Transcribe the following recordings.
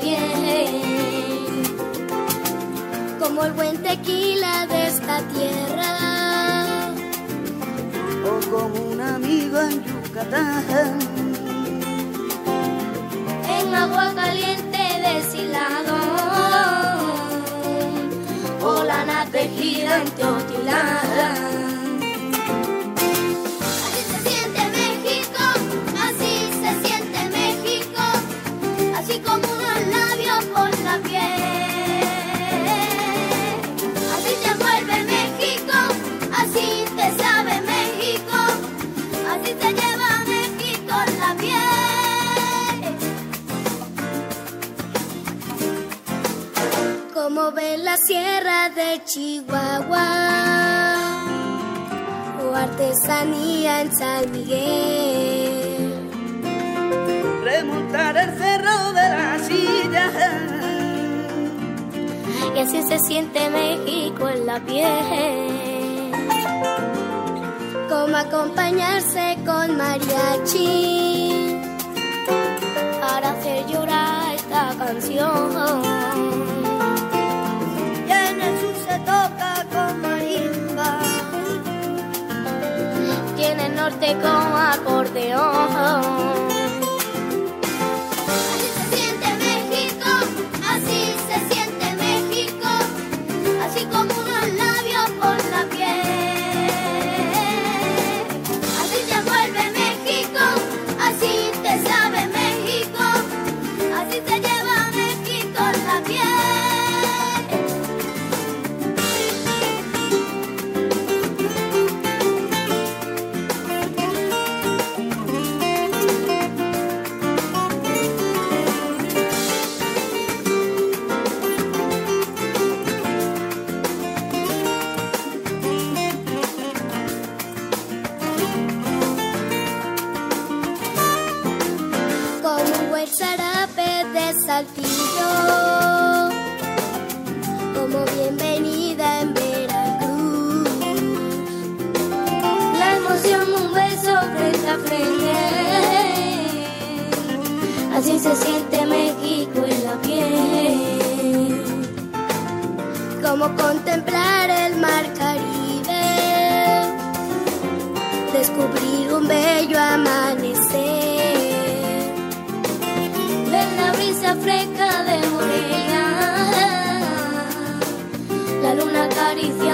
Piel, como el buen tequila de esta tierra, o como un amigo en Yucatán agua caliente deshilado o la tejida en Teotitlán. La sierra de Chihuahua o artesanía en San Miguel. Remontar el cerro de la silla. Y así se siente México en la piel. Como acompañarse con mariachi para hacer llorar esta canción. Norte con acordeón. Siente México en la piel. Como contemplar el mar Caribe, descubrir un bello amanecer. Ver la brisa fresca de Morelia, la luna acariciando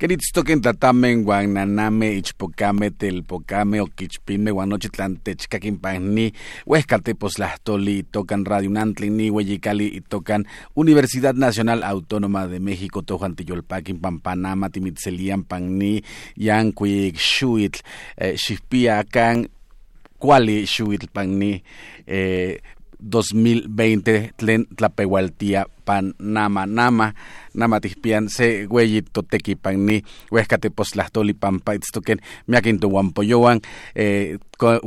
Queritztoquen tatamen guananame ichpocame telpocame oquichpime guanochitlan techcaquimpagni huescatepos lahtoli tocan Radio Nantli hueyicali y tocan Universidad Nacional Autónoma de México tojuantiyolpaquin pampanama timitzelian pagni yancuic xuitl eh, xipia can cuali xuitl pagni eh, 2020 tlen tlapehualtia pan nama nama nama tispian se güeyit toteki pan ni huescate postlahtoli pan paitztoken miakin tu wampoyowan eh,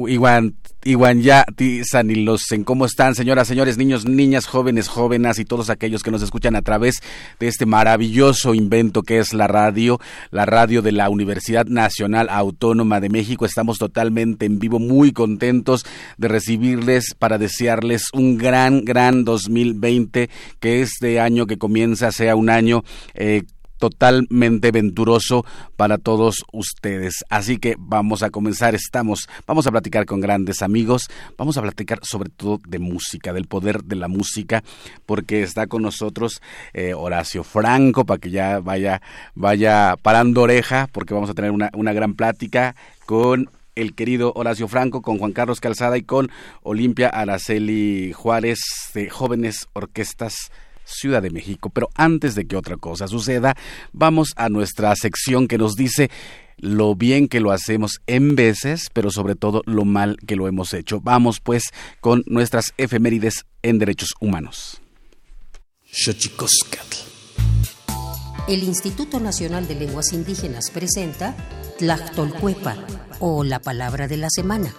iguan Iguan ya Sanilosen. ¿Cómo están, señoras, señores, niños, niñas, jóvenes, jóvenes y todos aquellos que nos escuchan a través de este maravilloso invento que es la radio, la radio de la Universidad Nacional Autónoma de México? Estamos totalmente en vivo, muy contentos de recibirles para desearles un gran, gran 2020, que este año que comienza sea un año eh, totalmente venturoso para todos ustedes. Así que vamos a comenzar, estamos, vamos a platicar con grandes amigos, vamos a platicar sobre todo de música, del poder de la música, porque está con nosotros eh, Horacio Franco, para que ya vaya, vaya parando oreja, porque vamos a tener una, una gran plática con el querido Horacio Franco, con Juan Carlos Calzada y con Olimpia Araceli Juárez de Jóvenes Orquestas Ciudad de México. Pero antes de que otra cosa suceda, vamos a nuestra sección que nos dice lo bien que lo hacemos en veces, pero sobre todo lo mal que lo hemos hecho. Vamos pues con nuestras efemérides en derechos humanos. El Instituto Nacional de Lenguas Indígenas presenta Tlactolcuepa o la palabra de la semana.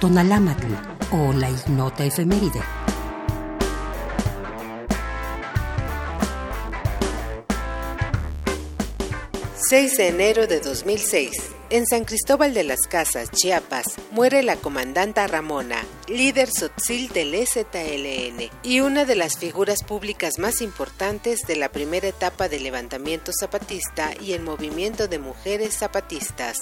Tonalámatl o la ignota efeméride. ...6 de enero de 2006... En San Cristóbal de las Casas, Chiapas, muere la comandanta Ramona, líder sotzil del EZLN y una de las figuras públicas más importantes de la primera etapa del levantamiento zapatista y el movimiento de mujeres zapatistas.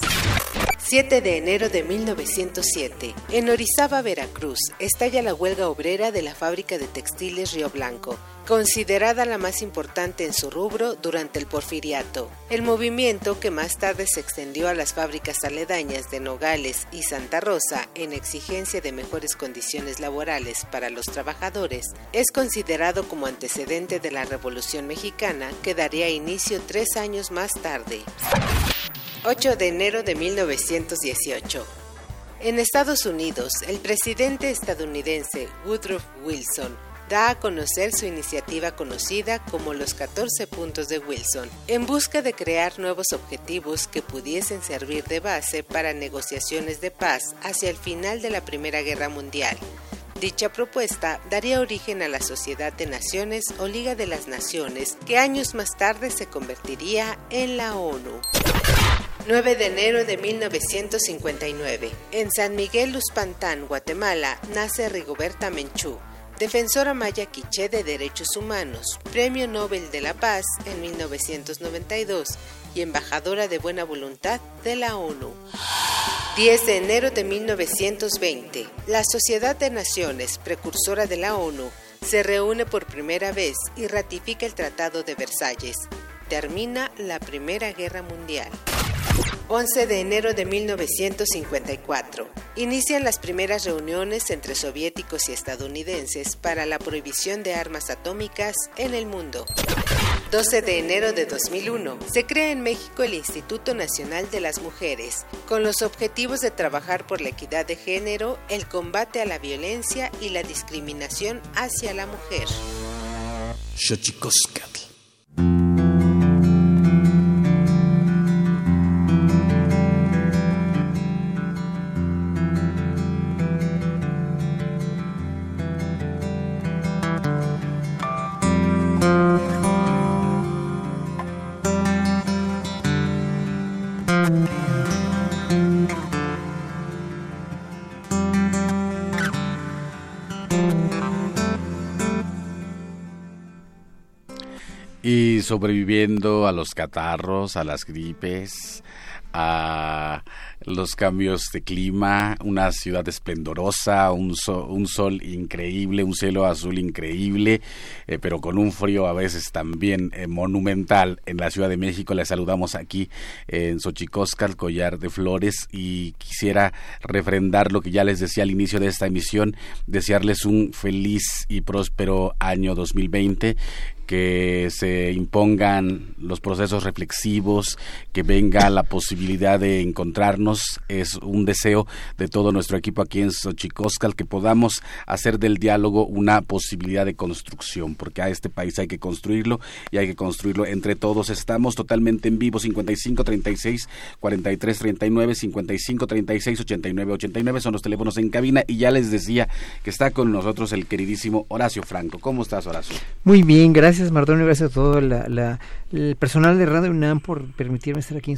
7 de enero de 1907. En Orizaba, Veracruz, estalla la huelga obrera de la fábrica de textiles Río Blanco, considerada la más importante en su rubro durante el porfiriato. El movimiento, que más tarde se extendió a las fábricas aledañas de Nogales y Santa Rosa en exigencia de mejores condiciones laborales para los trabajadores, es considerado como antecedente de la Revolución Mexicana que daría inicio tres años más tarde. 8 de enero de 1918. En Estados Unidos, el presidente estadounidense Woodrow Wilson da a conocer su iniciativa conocida como los 14 puntos de Wilson, en busca de crear nuevos objetivos que pudiesen servir de base para negociaciones de paz hacia el final de la Primera Guerra Mundial. Dicha propuesta daría origen a la Sociedad de Naciones o Liga de las Naciones, que años más tarde se convertiría en la ONU. 9 de enero de 1959. En San Miguel Uspantán, Guatemala, nace Rigoberta Menchú, defensora maya quiché de derechos humanos, Premio Nobel de la Paz en 1992 y embajadora de buena voluntad de la ONU. 10 de enero de 1920, la Sociedad de Naciones, precursora de la ONU, se reúne por primera vez y ratifica el Tratado de Versalles. Termina la Primera Guerra Mundial. 11 de enero de 1954. Inician las primeras reuniones entre soviéticos y estadounidenses para la prohibición de armas atómicas en el mundo. 12 de enero de 2001. Se crea en México el Instituto Nacional de las Mujeres, con los objetivos de trabajar por la equidad de género, el combate a la violencia y la discriminación hacia la mujer. Sobreviviendo a los catarros, a las gripes, a los cambios de clima, una ciudad esplendorosa, un, un sol increíble, un cielo azul increíble, eh, pero con un frío a veces también eh, monumental en la Ciudad de México. Les saludamos aquí en Xochicóscal, Collar de Flores, y quisiera refrendar lo que ya les decía al inicio de esta emisión, desearles un feliz y próspero año 2020 que se impongan los procesos reflexivos, que venga la posibilidad de encontrarnos. Es un deseo de todo nuestro equipo aquí en Xochicóscal que podamos hacer del diálogo una posibilidad de construcción, porque a este país hay que construirlo y hay que construirlo entre todos. Estamos totalmente en vivo 55 36 43 39 55 36 89 89 son los teléfonos en cabina y ya les decía que está con nosotros el queridísimo Horacio Franco. ¿Cómo estás, Horacio? Muy bien, gracias gracias Mardonio, gracias a todo la, el personal de Radio UNAM por permitirme estar aquí en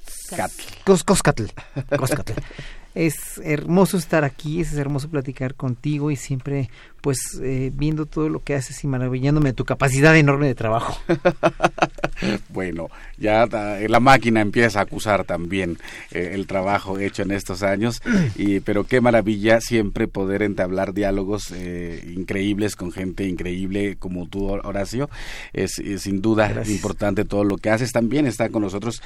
Xochicoscatl. Xochicoscatl. es hermoso estar aquí, es hermoso platicar contigo y siempre pues eh, viendo todo lo que haces y maravillándome de tu capacidad enorme de trabajo. bueno, ya la máquina empieza a acusar también eh, el trabajo hecho en estos años, y, pero qué maravilla siempre poder entablar diálogos eh, increíbles con gente increíble como tú, Horacio. Es, sin duda importante todo lo que haces. También está con nosotros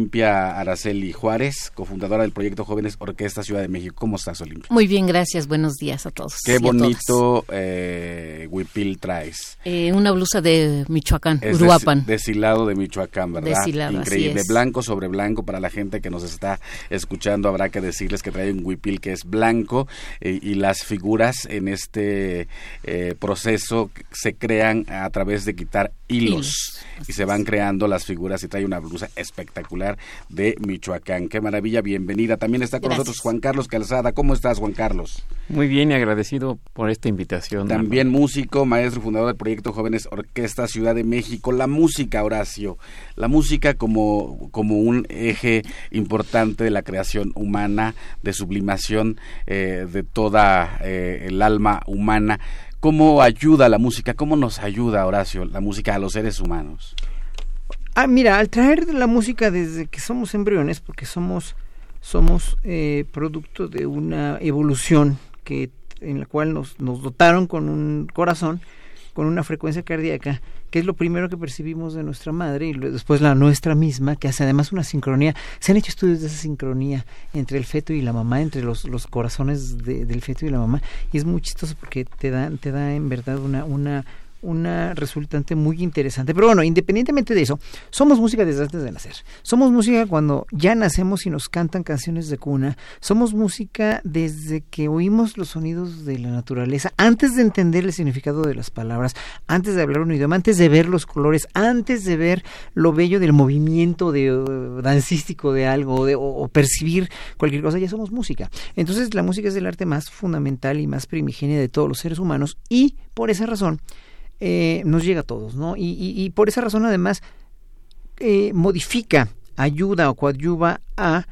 Olimpia Araceli Juárez, cofundadora del proyecto Jóvenes Orquesta Ciudad de México. ¿Cómo estás, Olimpia? Muy bien, gracias. Buenos días a todos. Qué bonito eh, huipil traes? Eh, una blusa de Michoacán, es Uruapan. Deshilado de Michoacán, ¿verdad? Increíble. Blanco sobre blanco. Para la gente que nos está escuchando, habrá que decirles que trae un huipil que es blanco eh, y las figuras en este eh, proceso se crean a través de quitar hilos y se van creando las figuras y trae una blusa espectacular de Michoacán. Qué maravilla, bienvenida. También está con nosotros Juan Carlos Calzada. ¿Cómo estás, Juan Carlos? Muy bien y agradecido por esta invitación. También músico, maestro fundador del proyecto Jóvenes Orquesta Ciudad de México. La música, Horacio, la música como, como un eje importante de la creación humana, de sublimación eh, de toda eh, el alma humana. ¿Cómo ayuda la música? ¿Cómo nos ayuda, Horacio, la música a los seres humanos? Ah, mira, al traer la música desde que somos embriones, porque somos, somos eh, producto de una evolución que, en la cual nos, nos dotaron con un corazón, con una frecuencia cardíaca, que es lo primero que percibimos de nuestra madre y después la nuestra misma, que hace además una sincronía. Se han hecho estudios de esa sincronía entre el feto y la mamá, entre los, los corazones del feto y la mamá, y es muy chistoso porque te da, te da en verdad una, una, una resultante muy interesante. Pero bueno, independientemente de eso, somos música desde antes de nacer. Somos música cuando ya nacemos y nos cantan canciones de cuna. Somos música desde que oímos los sonidos de la naturaleza, antes de entender el significado de las palabras, antes de hablar un idioma, antes de ver los colores, antes de ver lo bello del movimiento de, uh, dancístico de algo de, o, percibir cualquier cosa, ya somos música. Entonces la música es el arte más fundamental y más primigenia de todos los seres humanos y por esa razón eh, nos llega a todos, ¿no? Y, por esa razón, además, eh, modifica, ayuda o coadyuva a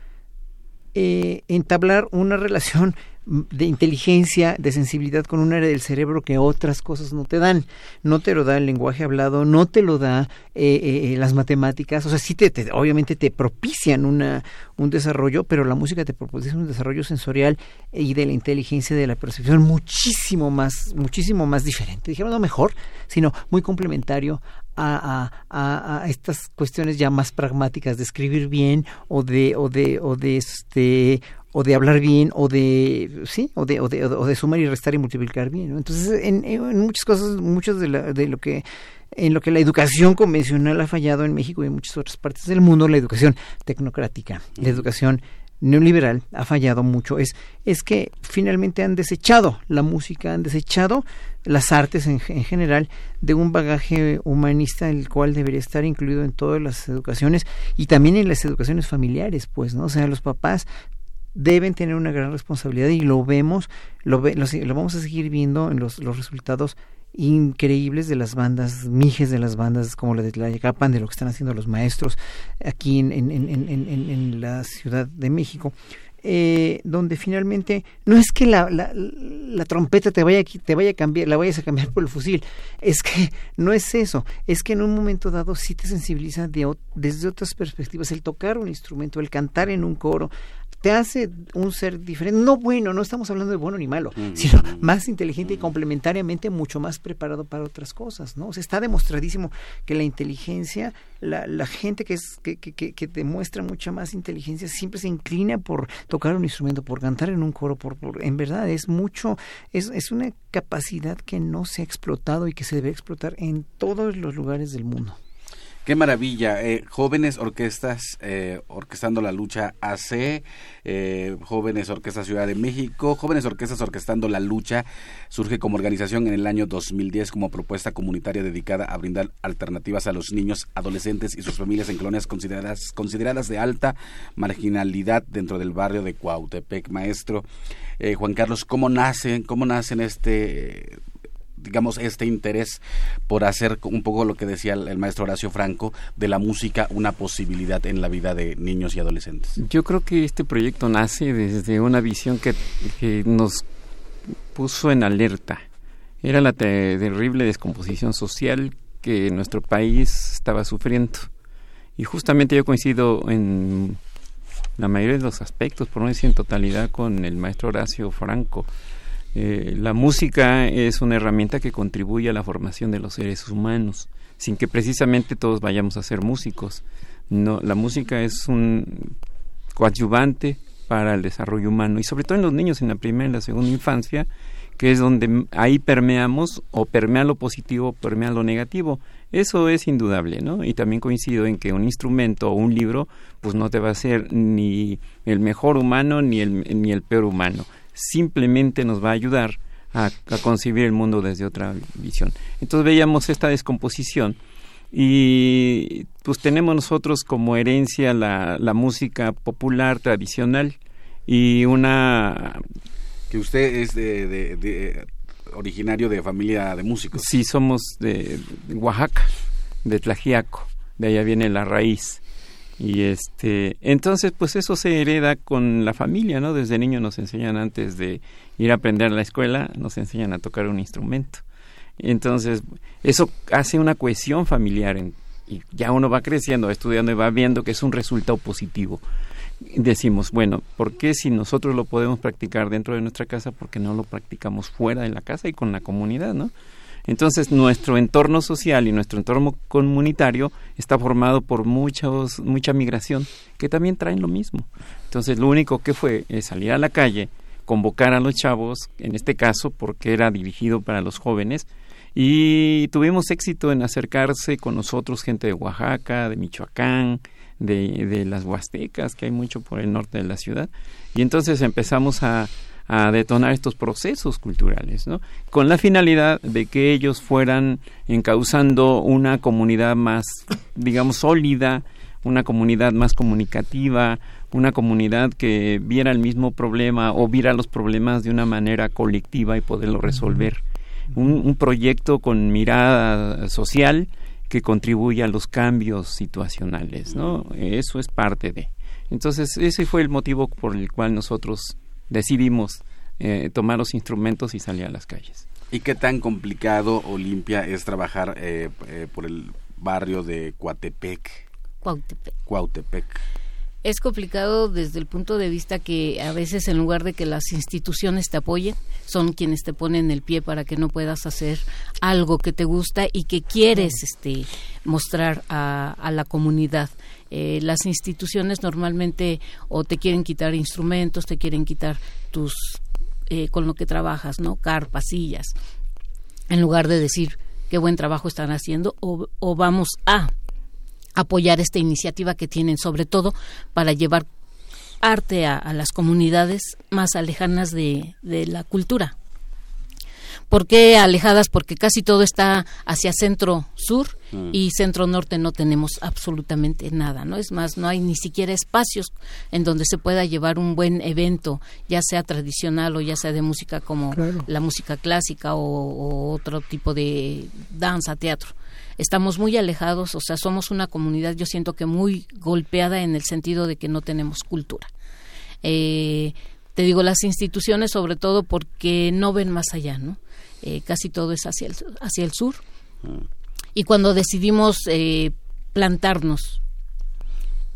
eh, entablar una relación de inteligencia, de sensibilidad con un área del cerebro que otras cosas no te dan. No te lo da el lenguaje hablado, no te lo da eh, eh, las matemáticas. O sea, sí, te, obviamente te propician una, un desarrollo, pero la música te propicia un desarrollo sensorial y de la inteligencia, de la percepción muchísimo más, muchísimo más diferente. Dijeron no mejor, sino muy complementario a, a, a, estas cuestiones ya más pragmáticas de escribir bien o de o de o de este o de hablar bien o de sí o de, o de, o de sumar y restar y multiplicar bien entonces en, en, muchas cosas muchos de, la, de lo que en lo que la educación convencional ha fallado en México y en muchas otras partes del mundo la educación tecnocrática la educación neoliberal ha fallado mucho. Es es que finalmente han desechado la música han desechado las artes en, en, general de un bagaje humanista el cual debería estar incluido en todas las educaciones y también en las educaciones familiares pues no o sea los papás deben tener una gran responsabilidad y lo vemos, lo, lo, vamos a seguir viendo en los, los, resultados increíbles de las bandas, mijes de las bandas como la de Tlayacapan, de lo que están haciendo los maestros aquí en, en, en, en la Ciudad de México. eh, donde finalmente no es que la, la, trompeta te vaya, te vaya cambiar, la vayas a cambiar por el fusil, es que no es eso, es que en un momento dado sí te sensibiliza de, desde otras perspectivas el tocar un instrumento, el cantar en un coro, te hace un ser diferente. No bueno, no estamos hablando de bueno ni malo, sino más inteligente y complementariamente mucho más preparado para otras cosas, ¿no? O sea, está demostradísimo que la inteligencia, la, la gente que, es, que, que, que, demuestra mucha más inteligencia siempre se inclina por tocar un instrumento, por cantar en un coro, por, por en verdad es mucho, es, es una capacidad que no se ha explotado y que se debe explotar en todos los lugares del mundo. Qué maravilla. Eh, jóvenes orquestas eh, orquestando la lucha AC, eh, Jóvenes Orquestas Ciudad de México, Jóvenes Orquestas Orquestando la Lucha, surge como organización en el año 2010 como propuesta comunitaria dedicada a brindar alternativas a los niños, adolescentes y sus familias en colonias consideradas, consideradas de alta marginalidad dentro del barrio de Cuautepec. Maestro Juan Carlos, ¿cómo nacen, cómo nacen este digamos, este interés por hacer un poco lo que decía el, maestro Horacio Franco, de la música una posibilidad en la vida de niños y adolescentes? Yo creo que este proyecto nace desde una visión que, nos puso en alerta. Era la terrible descomposición social que nuestro país estaba sufriendo. Y justamente yo coincido en la mayoría de los aspectos, por no decir en totalidad, con el maestro Horacio Franco. Eh, la música es una herramienta que contribuye a la formación de los seres humanos, sin que precisamente todos vayamos a ser músicos. No, la música es un coadyuvante para el desarrollo humano y sobre todo en los niños en la primera y la segunda infancia, que es donde ahí permeamos o permea lo positivo o permea lo negativo. Eso es indudable, ¿no? Y también coincido en que un instrumento o un libro pues no te va a ser ni el mejor humano ni el, ni el peor humano simplemente nos va a ayudar a, concebir el mundo desde otra visión. Entonces veíamos esta descomposición y pues tenemos nosotros como herencia la, la música popular tradicional y una... Que usted es de, originario de familia de músicos. Sí, somos de, de Oaxaca, de Tlajiaco, de allá viene la raíz. Y este, entonces pues eso se hereda con la familia, ¿no? Desde niño nos enseñan antes de ir a aprender a la escuela, nos enseñan a tocar un instrumento. Entonces, eso hace una cohesión familiar y ya uno va creciendo, estudiando y va viendo que es un resultado positivo. Decimos, bueno, ¿por qué si nosotros lo podemos practicar dentro de nuestra casa, por qué no lo practicamos fuera de la casa y con la comunidad, ¿no? Entonces, nuestro entorno social y nuestro entorno comunitario está formado por muchos, mucha migración que también traen lo mismo. Entonces, lo único que fue es salir a la calle, convocar a los chavos, en este caso porque era dirigido para los jóvenes, y tuvimos éxito en acercarse con nosotros gente de Oaxaca, de Michoacán, de, de las Huastecas, que hay mucho por el norte de la ciudad, y entonces empezamos a a detonar estos procesos culturales, ¿no? Con la finalidad de que ellos fueran encauzando una comunidad más, digamos, sólida, una comunidad más comunicativa, una comunidad que viera el mismo problema o viera los problemas de una manera colectiva y poderlo resolver. Un, un proyecto con mirada social que contribuya a los cambios situacionales, ¿no? Eso es parte de. Entonces, ese fue el motivo por el cual nosotros decidimos eh, tomar los instrumentos y salir a las calles. ¿Y qué tan complicado Olimpia es trabajar eh, eh, por el barrio de Cuatepec? Cuautepec. Cuautepec. Es complicado desde el punto de vista que a veces en lugar de que las instituciones te apoyen, son quienes te ponen el pie para que no puedas hacer algo que te gusta y que quieres este, mostrar a, a la comunidad. Eh, las instituciones normalmente o te quieren quitar instrumentos, te quieren quitar tus eh, con lo que trabajas, ¿no? Carpas, sillas, en lugar de decir qué buen trabajo están haciendo o, o vamos a apoyar esta iniciativa que tienen, sobre todo para llevar arte a, las comunidades más alejanas de, de la cultura. ¿Por qué alejadas? Porque casi todo está hacia centro-sur mm. y centro-norte no tenemos absolutamente nada, ¿no? Es más, no hay ni siquiera espacios en donde se pueda llevar un buen evento, ya sea tradicional o ya sea de música como la música clásica o, otro tipo de danza, teatro estamos muy alejados, o sea, somos una comunidad, yo siento que muy golpeada en el sentido de que no tenemos cultura. Eh, te digo, las instituciones sobre todo porque no ven más allá, ¿no? Eh, casi todo es hacia el, hacia el sur. Y cuando decidimos eh, plantarnos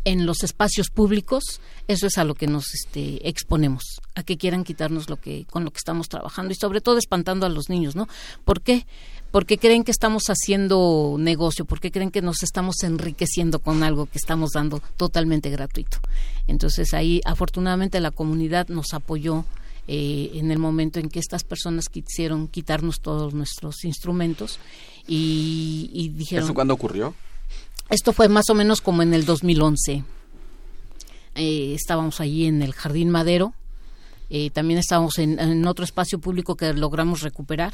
en los espacios públicos, eso es a lo que nos este, exponemos, a que quieran quitarnos lo que con lo que estamos trabajando y sobre todo espantando a los niños, ¿no? ¿Por qué? Porque creen que estamos haciendo negocio, porque creen que nos estamos enriqueciendo con algo que estamos dando totalmente gratuito. Entonces ahí afortunadamente la comunidad nos apoyó eh, en el momento en que estas personas quisieron quitarnos todos nuestros instrumentos y, y dijeron... ¿Eso cuándo ocurrió? Esto fue más o menos como en el 2011. Eh, estábamos allí en el Jardín Madero. Eh, también estábamos en, en, otro espacio público que logramos recuperar,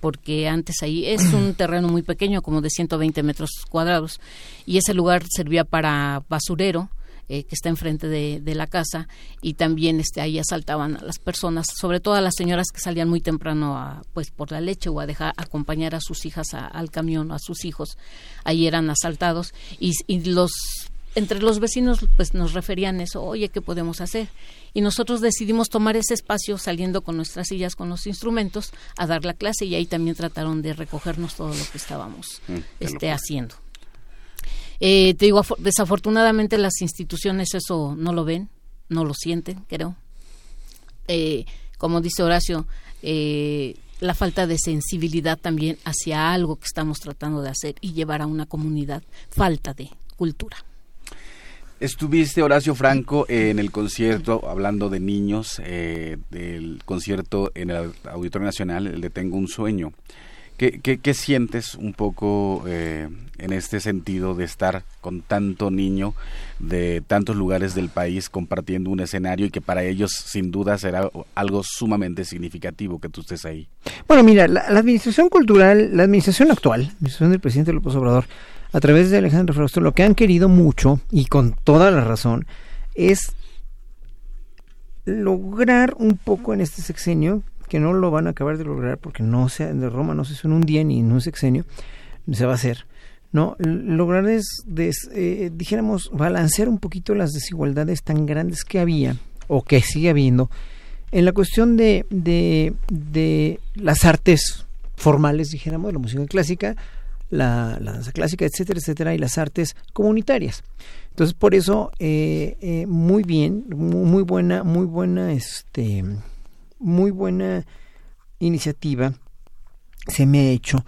porque antes ahí es un terreno muy pequeño, como de 120 metros cuadrados, y ese lugar servía para basurero, eh, que está enfrente de, de, la casa y también este ahí asaltaban a las personas, sobre todo a las señoras que salían muy temprano a, pues por la leche o a dejar acompañar a sus hijas a, al camión, a sus hijos, ahí eran asaltados y, y los entre los vecinos pues nos referían eso, oye, ¿qué podemos hacer? Y nosotros decidimos tomar ese espacio saliendo con nuestras sillas, con los instrumentos, a dar la clase y ahí también trataron de recogernos todo lo que estábamos mm, este, haciendo. Eh, te digo, desafortunadamente las instituciones eso no lo ven, no lo sienten, creo. Eh, como dice Horacio, eh, la falta de sensibilidad también hacia algo que estamos tratando de hacer y llevar a una comunidad, falta de cultura. Estuviste, Horacio Franco, en el concierto, hablando de niños, eh, del concierto en el Auditorio Nacional, el de Tengo un Sueño. ¿Qué, qué, qué sientes un poco eh, en este sentido de estar con tanto niño de tantos lugares del país compartiendo un escenario y que para ellos sin duda será algo sumamente significativo que tú estés ahí? Bueno, mira, la, la administración cultural, la administración actual, la administración del presidente López Obrador, a través de Alejandro Frausto, lo que han querido mucho y con toda la razón es lograr un poco en este sexenio que no lo van a acabar de lograr porque no se de Roma no se hizo en un día ni en un sexenio se va a hacer no lograr es eh, dijéramos balancear un poquito las desigualdades tan grandes que había o que sigue habiendo en la cuestión de, de, de las artes formales dijéramos la música clásica la, danza clásica, etcétera, etcétera, y las artes comunitarias. Entonces, por eso, eh, eh, muy bien, muy, buena, muy buena, este, muy buena iniciativa se me ha hecho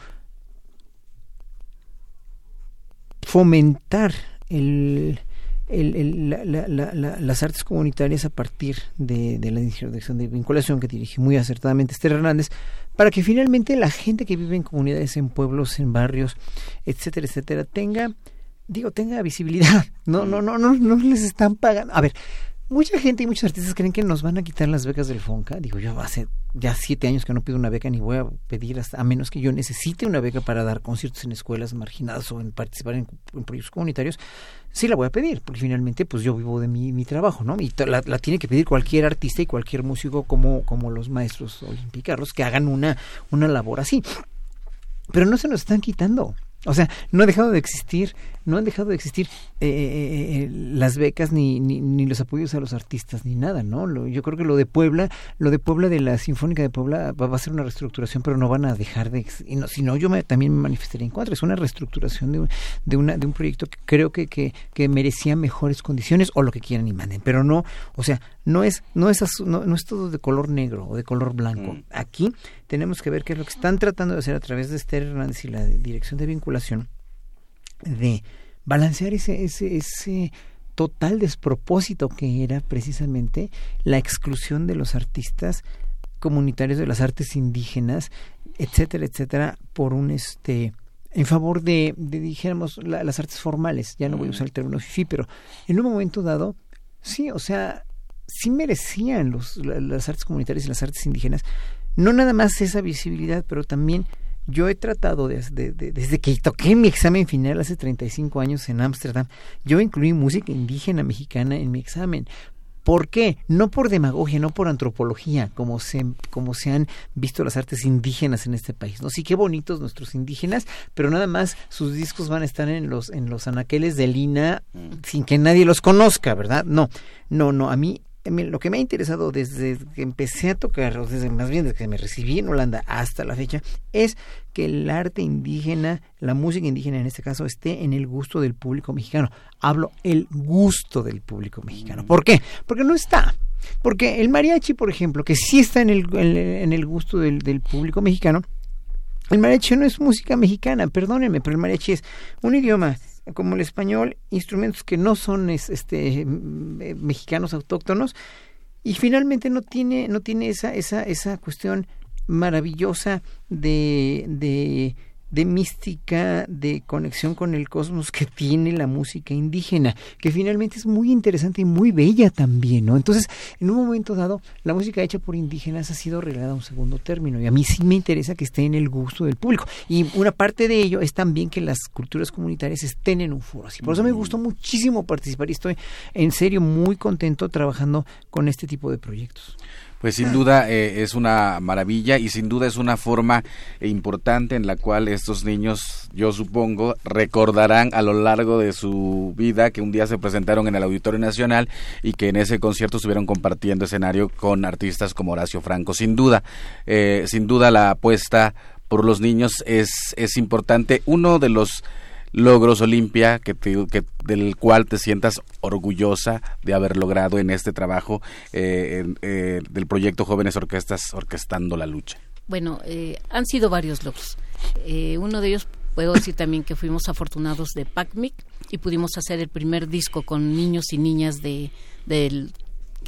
fomentar el, el, el, la, la, la, las artes comunitarias a partir de, de la dirección de vinculación que dirige muy acertadamente Esther Hernández, para que finalmente la gente que vive en comunidades, en pueblos, en barrios, etcétera, etcétera, tenga, digo, tenga visibilidad. No, no, no, no, no les están pagando. A ver, mucha gente y muchos artistas creen que nos van a quitar las becas del FONCA. Digo, yo hace ya siete años que no pido una beca ni voy a pedir hasta, a menos que yo necesite una beca para dar conciertos en escuelas marginadas o en participar en, proyectos comunitarios. Sí la voy a pedir, porque finalmente pues yo vivo de mi, mi trabajo, ¿no? Y la, la, tiene que pedir cualquier artista y cualquier músico como, como los maestros olimpicarlos que hagan una, una labor así. Pero no se nos están quitando. O sea, no ha dejado de existir, no han dejado de existir eh, eh, eh, las becas ni, ni, ni, los apoyos a los artistas ni nada, ¿no? Lo, yo creo que lo de Puebla, lo de Puebla de la Sinfónica de Puebla va, va a ser una reestructuración, pero no van a dejar de, no, si no yo me, también me manifestaría en contra. Es una reestructuración de, de una de un proyecto que creo que, que, que merecía mejores condiciones o lo que quieran y manden, pero no, o sea, no es no es no, no es todo de color negro o de color blanco. Mm. Aquí tenemos que ver qué es lo que están tratando de hacer a través de Esther Hernández y la Dirección de Vinculación de balancear ese, ese, ese total despropósito que era precisamente la exclusión de los artistas comunitarios de las artes indígenas, etcétera, etcétera, por un este en favor de, de dijéramos, la, las artes formales, ya no voy a usar el término FIFI, pero en un momento dado, sí, o sea, sí merecían los, las artes comunitarias y las artes indígenas, no nada más esa visibilidad, pero también yo he tratado de, de, de, desde que toqué mi examen final hace 35 años en Ámsterdam, yo incluí música indígena mexicana en mi examen. ¿Por qué? No por demagogia, no por antropología, como se, como se han visto las artes indígenas en este país. ¿no? Sí, qué bonitos nuestros indígenas, pero nada más sus discos van a estar en los, en los anaqueles de Lina sin que nadie los conozca, ¿verdad? No, no, no. A mí lo que me ha interesado desde que empecé a tocar, o desde más bien desde que me recibí en Holanda hasta la fecha, es que el arte indígena, la música indígena en este caso, esté en el gusto del público mexicano. Hablo el gusto del público mexicano. ¿Por qué? Porque no está. Porque el mariachi, por ejemplo, que sí está en el, en el gusto del, del público mexicano, el mariachi no es música mexicana, perdónenme, pero el mariachi es un idioma como el español, instrumentos que no son este mexicanos autóctonos y finalmente no tiene no tiene esa esa esa cuestión maravillosa de, de de mística, de conexión con el cosmos que tiene la música indígena, que finalmente es muy interesante y muy bella también, ¿no? Entonces, en un momento dado, la música hecha por indígenas ha sido relegada a un segundo término y a mí sí me interesa que esté en el gusto del público. Y una parte de ello es también que las culturas comunitarias estén en un foro así. Por eso me gustó muchísimo participar y estoy en serio muy contento trabajando con este tipo de proyectos. Pues sin duda eh, es una maravilla y sin duda es una forma importante en la cual estos niños, yo supongo, recordarán a lo largo de su vida que un día se presentaron en el Auditorio Nacional y que en ese concierto estuvieron compartiendo escenario con artistas como Horacio Franco. Sin duda, eh, sin duda la apuesta por los niños es, es importante. Uno de los logros Olimpia que, que, del cual te sientas orgullosa de haber logrado en este trabajo eh, eh, del proyecto Jóvenes Orquestas Orquestando la Lucha? Bueno, eh, han sido varios logros. uno de ellos puedo decir también que fuimos afortunados de PACMIC y pudimos hacer el primer disco con niños y niñas de, del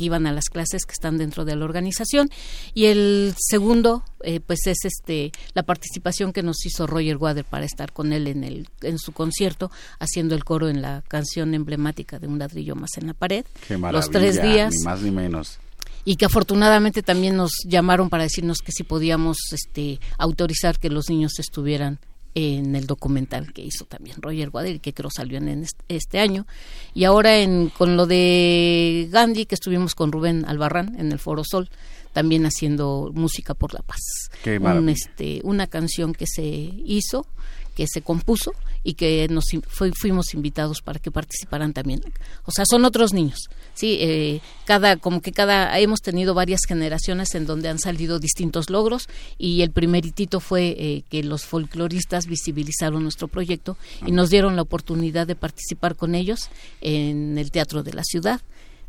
que iban a las clases que están dentro de la organización. Y el segundo eh, pues es este la participación que nos hizo Roger Wader para estar con él en el en su concierto haciendo el coro en la canción emblemática de un ladrillo más en la pared. Los tres días. ni más ni menos. Y que afortunadamente también nos llamaron para decirnos que si podíamos este autorizar que los niños estuvieran en el documental que hizo también Roger Wader que creo salió en este año. Y ahora en con lo de Gandhi que estuvimos con Rubén Albarrán en el Foro Sol también haciendo música por la paz. Este una canción que se hizo que se compuso y que nos fuimos invitados para que participaran también. O sea, son otros niños. Sí, eh, cada como que cada hemos tenido varias generaciones en donde han salido distintos logros y el primer hitito fue eh, que los folcloristas visibilizaron nuestro proyecto y nos dieron la oportunidad de participar con ellos en el teatro de la ciudad.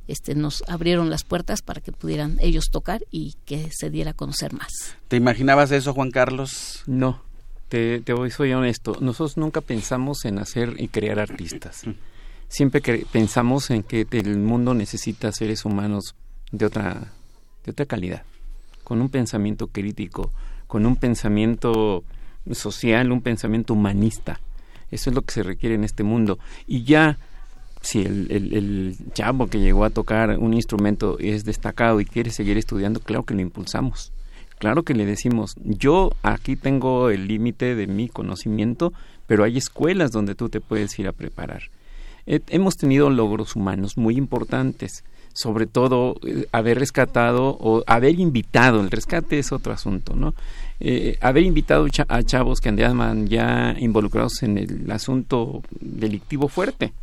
Este, nos abrieron las puertas para que pudieran ellos tocar y que se diera a conocer más. ¿Te imaginabas eso, Juan Carlos? No, te, te voy, soy honesto, nosotros nunca pensamos en hacer y crear artistas. Siempre que pensamos en que el mundo necesita seres humanos de otra, de otra calidad, con un pensamiento crítico, con un pensamiento social, un pensamiento humanista. Eso es lo que se requiere en este mundo. Y ya, si el, el, el chavo que llegó a tocar un instrumento es destacado y quiere seguir estudiando, claro que lo impulsamos Claro que le decimos, yo aquí tengo el límite de mi conocimiento, pero hay escuelas donde tú te puedes ir a preparar. hemos tenido logros humanos muy importantes, sobre todo eh, haber rescatado o haber invitado, el rescate es otro asunto, ¿no? Eh, haber invitado a chavos que andaban ya involucrados en el asunto delictivo fuerte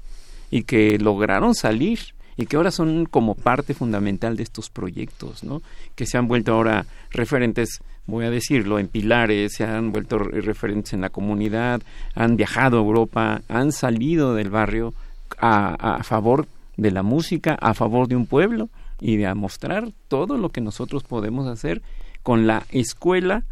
y que lograron salir y que ahora son como parte fundamental de estos proyectos, ¿no? Que se han vuelto ahora referentes, voy a decirlo, en pilares, se han vuelto referentes en la comunidad, han viajado a Europa, han salido del barrio a, a favor de la música, a favor de un pueblo y de mostrar todo lo que nosotros podemos hacer con la escuela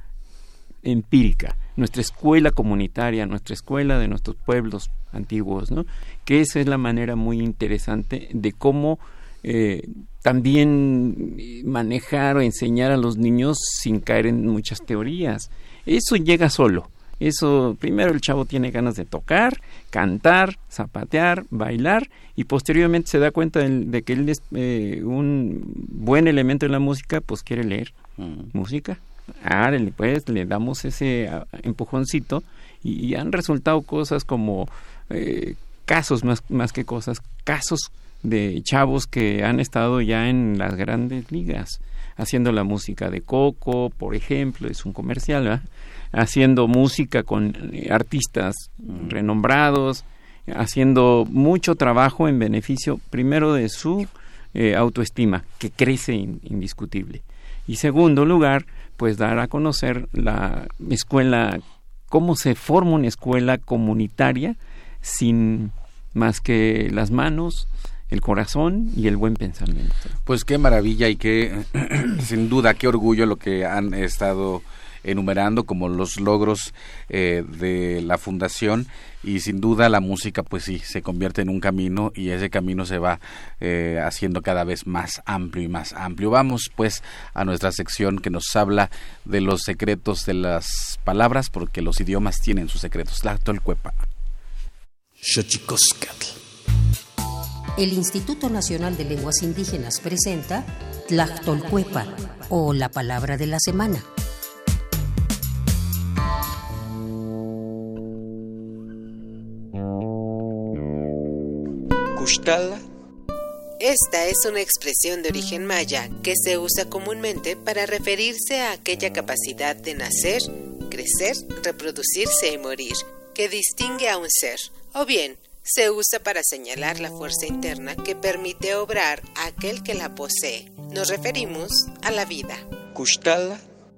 empírica, nuestra escuela comunitaria, nuestra escuela de nuestros pueblos antiguos, ¿no? Que esa es la manera muy interesante de cómo eh, también manejar o enseñar a los niños sin caer en muchas teorías. Eso llega solo. Eso, primero el chavo tiene ganas de tocar, cantar, zapatear, bailar y posteriormente se da cuenta de, que él es eh, un buen elemento en la música, pues quiere leer mm. música, árele, pues le damos ese empujoncito y, han resultado cosas como eh, casos más, más que cosas, casos de chavos que han estado ya en las grandes ligas, haciendo la música de Coco, por ejemplo, es un comercial, haciendo música con eh, artistas renombrados, haciendo mucho trabajo en beneficio primero de su eh, autoestima que crece indiscutible. Y segundo lugar, pues dar a conocer la escuela, cómo se forma una escuela comunitaria sin más que las manos, el corazón y el buen pensamiento. Pues qué maravilla y qué, sin duda, qué orgullo lo que han estado enumerando como los logros eh, de la fundación y sin duda la música pues sí se convierte en un camino y ese camino se va eh, haciendo cada vez más amplio y más amplio. Vamos pues a nuestra sección que nos habla de los secretos de las palabras porque los idiomas tienen sus secretos. La Tolcuepa. El Instituto Nacional de Lenguas Indígenas presenta Tlactolcuepa o la palabra de la semana. Esta es una expresión de origen maya que se usa comúnmente para referirse a aquella capacidad de nacer, crecer, reproducirse y morir que distingue a un ser, o bien se usa para señalar la fuerza interna que permite obrar a aquel que la posee. Nos referimos a la vida.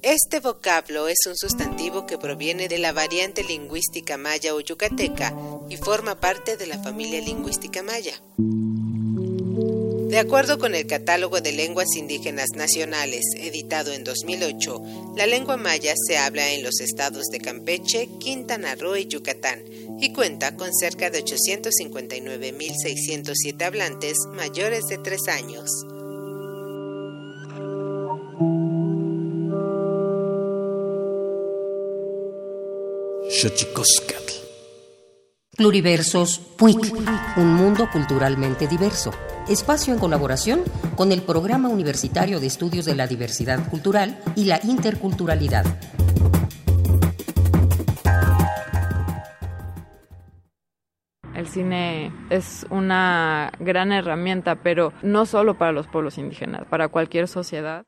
Este vocablo es un sustantivo que proviene de la variante lingüística maya o yucateca y forma parte de la familia lingüística maya. De acuerdo con el Catálogo de Lenguas Indígenas Nacionales, editado en 2008, la lengua maya se habla en los estados de Campeche, Quintana Roo y Yucatán y cuenta con cerca de 859.607 hablantes mayores de 3 años. Pluriversos PUIC, un mundo culturalmente diverso. Espacio en colaboración con el Programa Universitario de Estudios de la Diversidad Cultural y la Interculturalidad. El cine es una gran herramienta, pero no solo para los pueblos indígenas, para cualquier sociedad.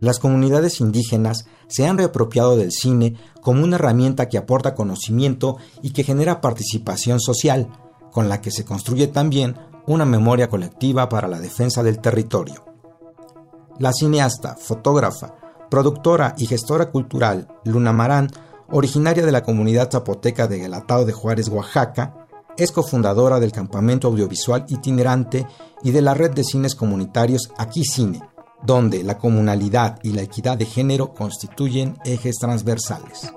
Las comunidades indígenas se han reapropiado del cine como una herramienta que aporta conocimiento y que genera participación social, con la que se construye también una memoria colectiva para la defensa del territorio. La cineasta, fotógrafa, productora y gestora cultural Luna Marán, originaria de la comunidad zapoteca de Guelatao de Juárez, Oaxaca, es cofundadora del campamento audiovisual itinerante y de la red de cines comunitarios Aquí Cine, donde la comunalidad y la equidad de género constituyen ejes transversales.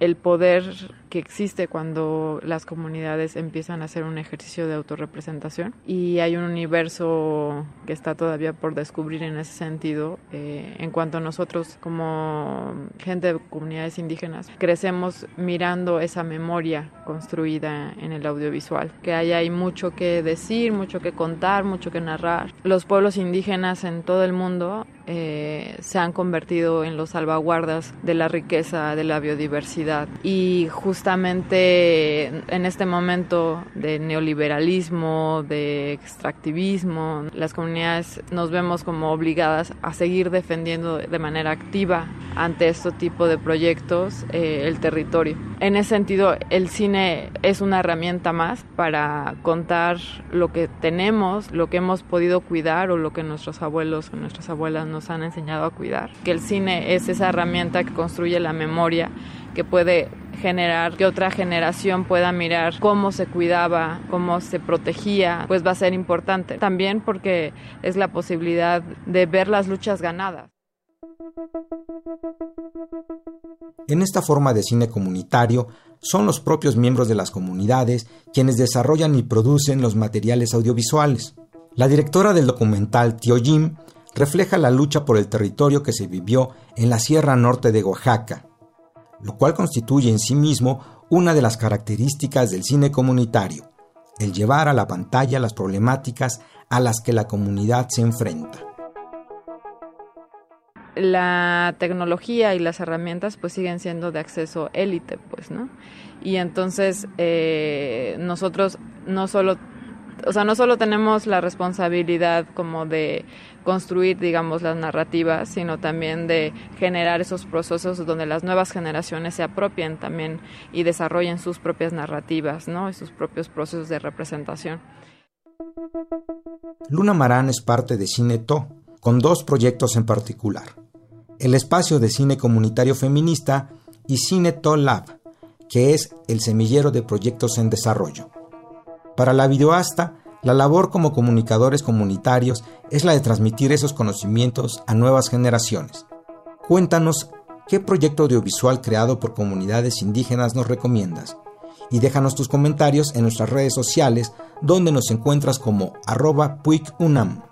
El poder que existe cuando las comunidades empiezan a hacer un ejercicio de autorrepresentación y hay un universo que está todavía por descubrir en ese sentido eh, en cuanto a nosotros como gente de comunidades indígenas crecemos mirando esa memoria construida en el audiovisual que ahí hay mucho que decir mucho que contar mucho que narrar. Los pueblos indígenas en todo el mundo eh, se han convertido en los salvaguardas de la riqueza de la biodiversidad y justamente justamente en este momento de neoliberalismo, de extractivismo, las comunidades nos vemos como obligadas a seguir defendiendo de manera activa ante este tipo de proyectos eh, el territorio. En ese sentido, el cine es una herramienta más para contar lo que tenemos, lo que hemos podido cuidar o lo que nuestros abuelos o nuestras abuelas nos han enseñado a cuidar. Que el cine es esa herramienta que construye la memoria que puede generar que otra generación pueda mirar cómo se cuidaba, cómo se protegía, pues va a ser importante. También porque es la posibilidad de ver las luchas ganadas. En esta forma de cine comunitario, son los propios miembros de las comunidades quienes desarrollan y producen los materiales audiovisuales. La directora del documental Tio Jim refleja la lucha por el territorio que se vivió en la Sierra Norte de Oaxaca, lo cual constituye en sí mismo una de las características del cine comunitario, el llevar a la pantalla las problemáticas a las que la comunidad se enfrenta. La tecnología y las herramientas pues siguen siendo de acceso élite, pues, ¿no? Y entonces eh, nosotros no solo o sea, no solo tenemos la responsabilidad como de construir, digamos, las narrativas, sino también de generar esos procesos donde las nuevas generaciones se apropien también y desarrollen sus propias narrativas, ¿no? Y sus propios procesos de representación. Luna Marán es parte de Cineto, con dos proyectos en particular. El espacio de cine comunitario feminista y Cineto Lab, que es el semillero de proyectos en desarrollo. Para la videoasta, la labor como comunicadores comunitarios es la de transmitir esos conocimientos a nuevas generaciones. Cuéntanos qué proyecto audiovisual creado por comunidades indígenas nos recomiendas y déjanos tus comentarios en nuestras redes sociales donde nos encuentras como arroba puikunam.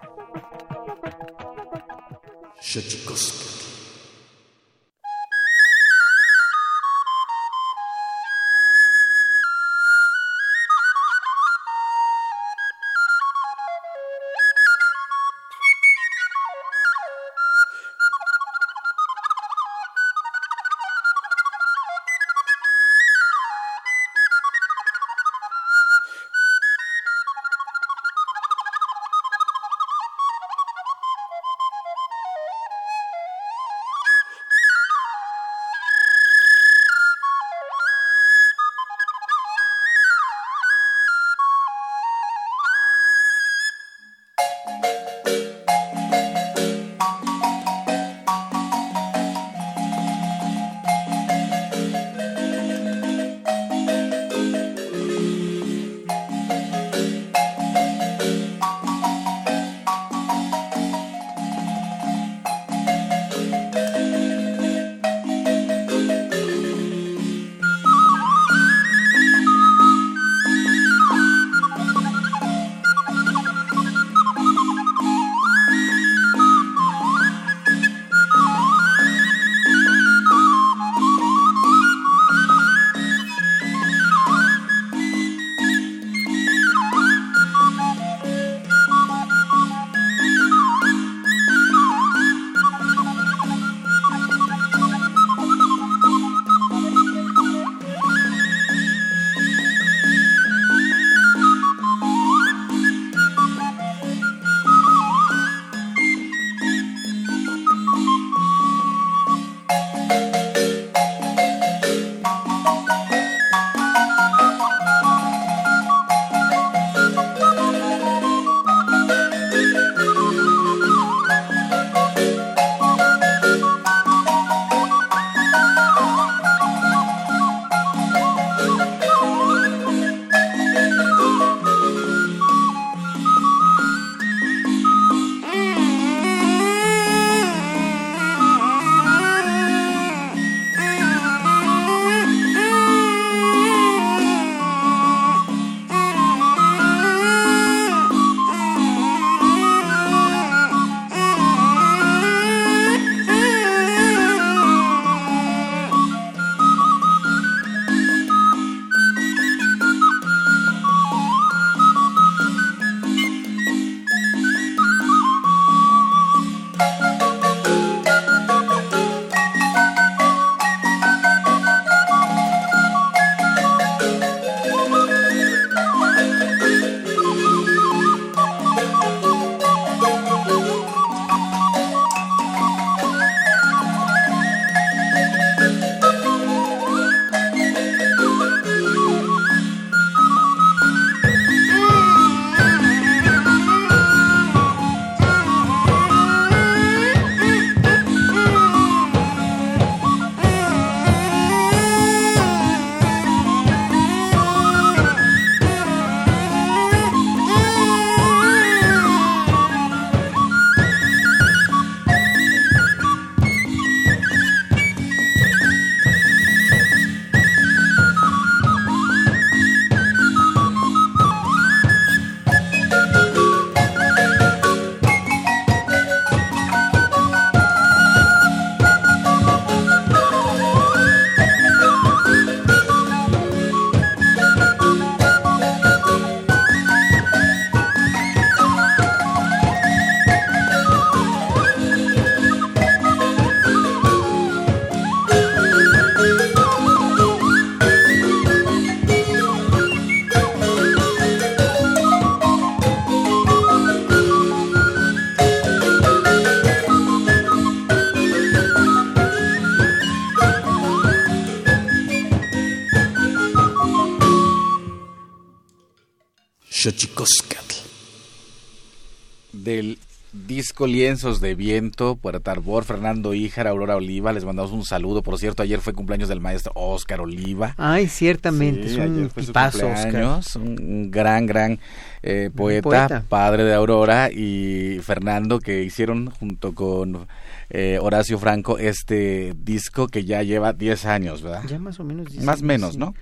Del disco Lienzos de Viento, Puerto Arbor, Fernando Híjar, Aurora Oliva, les mandamos un saludo. Por cierto, ayer fue cumpleaños del maestro Oscar Oliva. Ay, ciertamente, es un tipazo, Oscar. Un gran, gran eh, poeta, padre de Aurora y Fernando, que hicieron junto con eh, Horacio Franco este disco que ya lleva 10 años, ¿verdad? Ya más o menos. Más o menos, ¿no?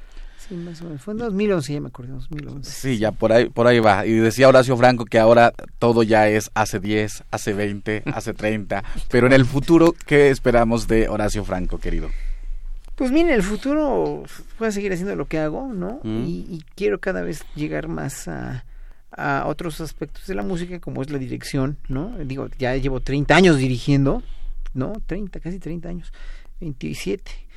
Fue en 2011, ya me acuerdo, 2011. Sí, ya por ahí, por ahí va. Y decía Horacio Franco que ahora todo ya es hace 10, hace 20, hace 30. Pero en el futuro, ¿qué esperamos de Horacio Franco, querido? Pues mira, en el futuro voy a seguir haciendo lo que hago, ¿no? Mm. Y, quiero cada vez llegar más a, a otros aspectos de la música, como es la dirección, ¿no? Digo, ya llevo 30 años dirigiendo, ¿no? 30, casi 30 años, 27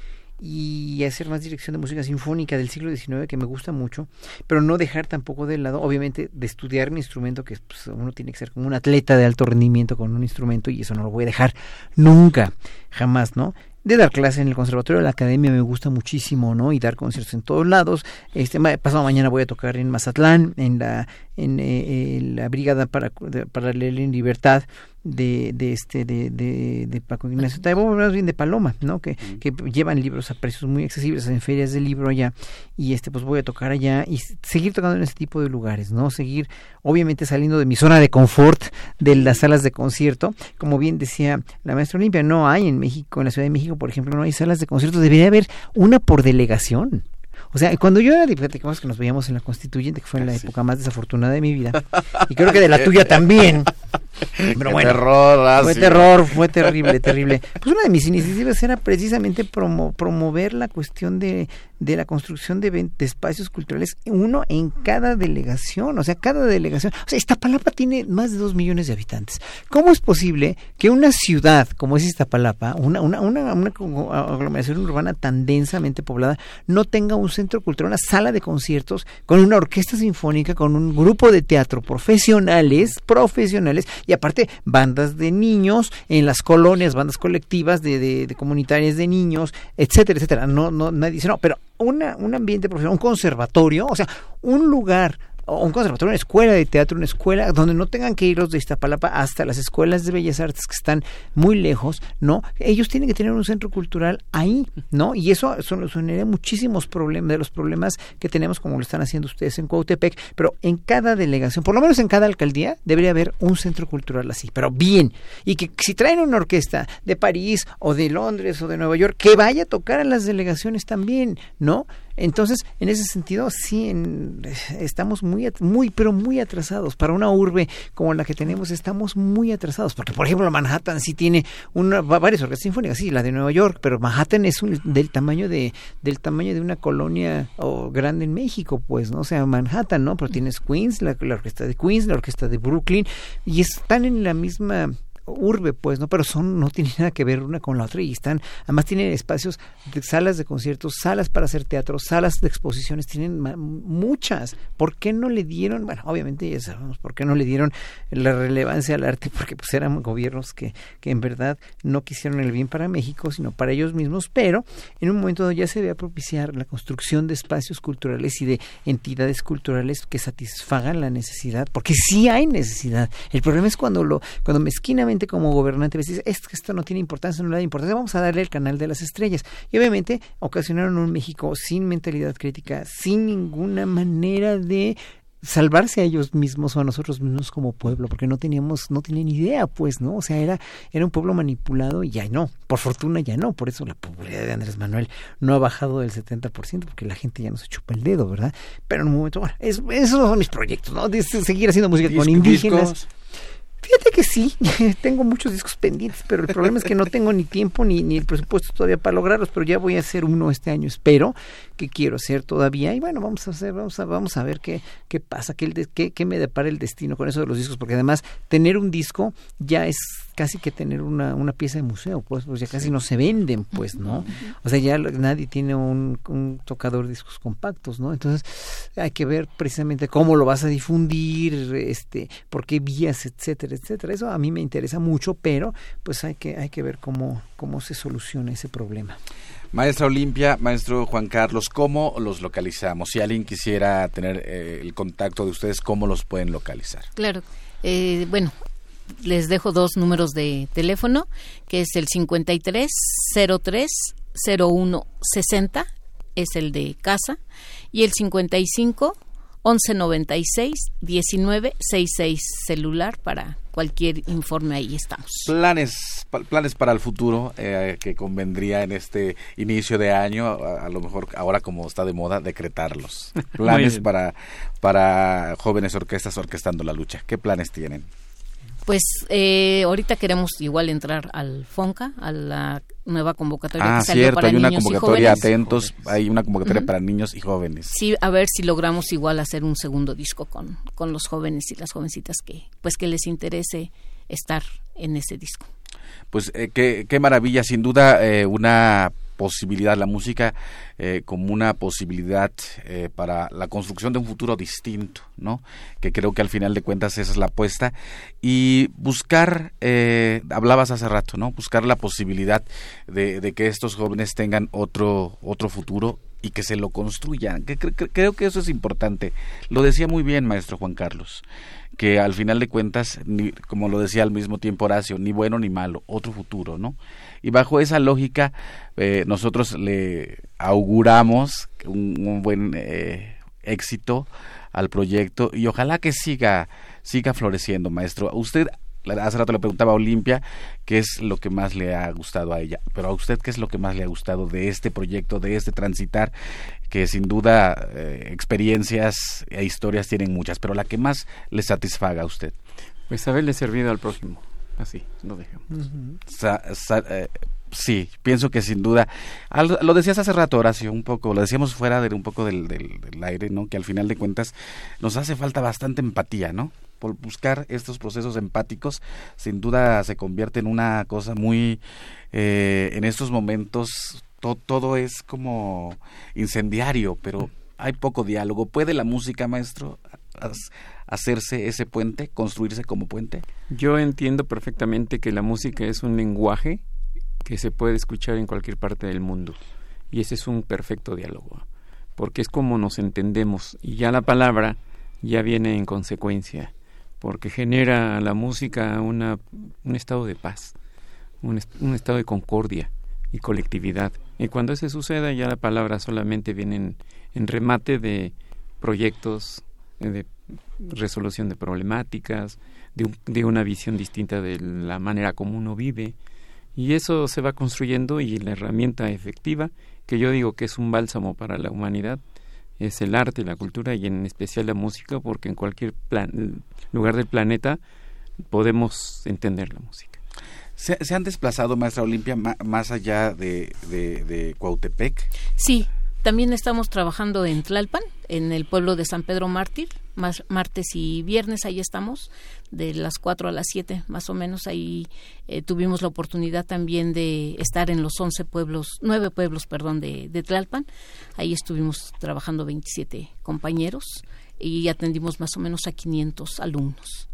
y hacer más dirección de música sinfónica del siglo XIX que me gusta mucho, pero no dejar tampoco de lado, obviamente, de estudiar un instrumento que pues, uno tiene que ser como un atleta de alto rendimiento con un instrumento y eso no lo voy a dejar nunca, jamás, ¿no? de dar clase en el conservatorio de la academia me gusta muchísimo, ¿no? Y dar conciertos en todos lados. Este pasado mañana voy a tocar en Mazatlán, en la en eh, la brigada para leer en libertad de, de este de, de, de Paco Ignacio Taibo, más bien de Paloma, ¿no? Que, que llevan libros a precios muy accesibles en ferias de libro allá y este pues voy a tocar allá y seguir tocando en este tipo de lugares, ¿no? Seguir obviamente saliendo de mi zona de confort de las salas de concierto, como bien decía la maestra Olimpia, no hay en México, en la Ciudad de México, por ejemplo, no hay salas de concierto, debería haber una por delegación. O sea, cuando yo era diplomático, que nos veíamos en la constituyente, que fue en la época más desafortunada de mi vida, y creo que de la tuya también. Pero bueno, terror, fue terror, fue terrible, terrible. Pues una de mis iniciativas era precisamente promover la cuestión de de la construcción de, espacios culturales, uno en cada delegación, o sea, cada delegación. O sea, Iztapalapa tiene más de dos millones de habitantes. ¿Cómo es posible que una ciudad como es Iztapalapa, una, una, una, una aglomeración urbana tan densamente poblada, no tenga un centro cultural, una sala de conciertos con una orquesta sinfónica, con un grupo de teatro profesionales, profesionales, y aparte bandas de niños en las colonias, bandas colectivas de, de, de comunitarias de niños, etcétera, etcétera. No, no, nadie dice, no, pero una, un ambiente profesional, un conservatorio, o sea, un lugar un conservatorio, una escuela de teatro, una escuela donde no tengan que ir los de Iztapalapa hasta las escuelas de bellas artes que están muy lejos, ¿no? Ellos tienen que tener un centro cultural ahí, ¿no? Y eso solucionaría muchísimos problemas, de los problemas que tenemos como lo están haciendo ustedes en Cuautepec, pero en cada delegación, por lo menos en cada alcaldía, debería haber un centro cultural así, pero bien. Y que si traen una orquesta de París o de Londres o de Nueva York, que vaya a tocar a las delegaciones también, ¿no? Entonces, en ese sentido, sí, estamos muy, muy, pero muy atrasados. Para una urbe como la que tenemos, estamos muy atrasados. Porque, por ejemplo, Manhattan sí tiene una, varias orquestas sinfónicas, sí, la de Nueva York, pero Manhattan es del tamaño de, del tamaño de una colonia grande en México, pues, ¿no? O sea, Manhattan, ¿no? Pero tienes Queens, la orquesta de Queens, la orquesta de Brooklyn, y están en la misma urbe, pues, ¿no? Pero son, no tienen nada que ver una con la otra y están, además tienen espacios de salas de conciertos, salas para hacer teatro, salas de exposiciones, tienen muchas. ¿Por qué no le dieron, bueno, obviamente ya sabemos por qué no le dieron la relevancia al arte? Porque pues eran gobiernos que, que en verdad no quisieron el bien para México, sino para ellos mismos, pero en un momento ya se a propiciar la construcción de espacios culturales y de entidades culturales que satisfagan la necesidad, porque sí hay necesidad. El problema es cuando lo, cuando mezquinamente como gobernante dice, es que esto no tiene importancia, no le da importancia, vamos a darle el canal de las estrellas. Y obviamente ocasionaron un México sin mentalidad crítica, sin ninguna manera de salvarse a ellos mismos o a nosotros mismos como pueblo, porque no teníamos, no tenían idea, pues, ¿no? O sea, era, era un pueblo manipulado y ya no, por fortuna ya no, por eso la popularidad de Andrés Manuel no ha bajado del 70%, porque la gente ya no se chupa el dedo, ¿verdad? Pero en un momento, bueno, esos son mis proyectos, ¿no? De seguir haciendo música con indígenas. Fíjate que sí, tengo muchos discos pendientes, pero el problema es que no tengo ni tiempo ni, ni el presupuesto todavía para lograrlos, pero ya voy a hacer uno este año, espero, que quiero hacer todavía. Y bueno, vamos a hacer, vamos a, vamos a ver qué, qué pasa, qué, qué, qué me depara el destino con eso de los discos, porque además tener un disco ya es casi que tener una, una pieza de museo, pues, pues ya casi no se venden, pues, ¿no? O sea, ya nadie tiene un, un, tocador de discos compactos, ¿no? Entonces hay que ver precisamente cómo lo vas a difundir, este, por qué vías, etcétera, etcétera. Eso a mí me interesa mucho, pero pues hay que, hay que ver cómo, cómo se soluciona ese problema. Maestra Olimpia, maestro Juan Carlos, ¿cómo los localizamos? Si alguien quisiera tener eh, el contacto de ustedes, ¿cómo los pueden localizar? Claro. Eh, bueno, les dejo dos números de teléfono, que es el 5303 0160, es el de casa, y el 55 1196 1966 celular para cualquier informe ahí estamos. Planes planes para el futuro eh, que convendría en este inicio de año, a, lo mejor ahora como está de moda decretarlos. Planes para para jóvenes orquestas orquestando la lucha. ¿Qué planes tienen? Pues eh, ahorita queremos igual entrar al FONCA, a la nueva convocatoria ah, que salió cierto, para hay una niños convocatoria, atentos, hay una convocatoria para niños y jóvenes. Sí, a ver si logramos igual hacer un segundo disco con, con los jóvenes y las jovencitas que pues que les interese estar en ese disco. Pues eh, qué, qué maravilla, sin duda eh, una posibilidad, la música eh, como una posibilidad eh, para la construcción de un futuro distinto, ¿no? Que creo que al final de cuentas esa es la apuesta. Y buscar, eh, hablabas hace rato, ¿no? Buscar la posibilidad de, que estos jóvenes tengan otro, otro futuro y que se lo construyan. Que, cre- creo que eso es importante. Lo decía muy bien, maestro Juan Carlos, que al final de cuentas, ni, como lo decía al mismo tiempo Horacio, ni bueno ni malo, otro futuro, ¿no? Y bajo esa lógica, eh, nosotros le auguramos un, buen eh, éxito al proyecto y ojalá que siga siga floreciendo, maestro. Usted hace rato le preguntaba a Olimpia qué es lo que más le ha gustado a ella, pero a usted qué es lo que más le ha gustado de este proyecto, de este transitar, que sin duda eh, experiencias e historias tienen muchas, pero la que más le satisfaga a usted. Pues haberle servido al prójimo. Así, lo dejamos. Sa- sa- eh, sí, pienso que sin duda. Al- lo decías hace rato, Horacio, un poco, lo decíamos fuera de un poco del, del- del aire, ¿no? Que al final de cuentas nos hace falta bastante empatía, ¿no? Por buscar estos procesos empáticos, sin duda se convierte en una cosa muy. eh, en estos momentos to- todo es como incendiario, pero hay poco diálogo. ¿Puede la música, maestro, hacerse ese puente, construirse como puente? Yo entiendo perfectamente que la música es un lenguaje que se puede escuchar en cualquier parte del mundo y ese es un perfecto diálogo porque es como nos entendemos y ya la palabra ya viene en consecuencia porque genera a la música una, un estado de paz, un, est- un estado de concordia y colectividad. Y cuando eso suceda ya la palabra solamente viene en, en remate de proyectos, de resolución de problemáticas, de, un- de una visión distinta de la manera como uno vive. Y eso se va construyendo y la herramienta efectiva, que yo digo que es un bálsamo para la humanidad, es el arte, la cultura y en especial la música, porque en cualquier plan- lugar del planeta podemos entender la música. ¿Se, se han desplazado, maestra Olimpia, ma- más allá de, de, de Cuautepec? Sí, también estamos trabajando en Tlalpan, en el pueblo de San Pedro Mártir, más martes y viernes ahí estamos, de las 4 a las 7 más o menos. Ahí eh, tuvimos la oportunidad también de estar en los 11 pueblos, 9 pueblos, perdón, de, de Tlalpan. Ahí estuvimos trabajando 27 compañeros y atendimos más o menos a 500 alumnos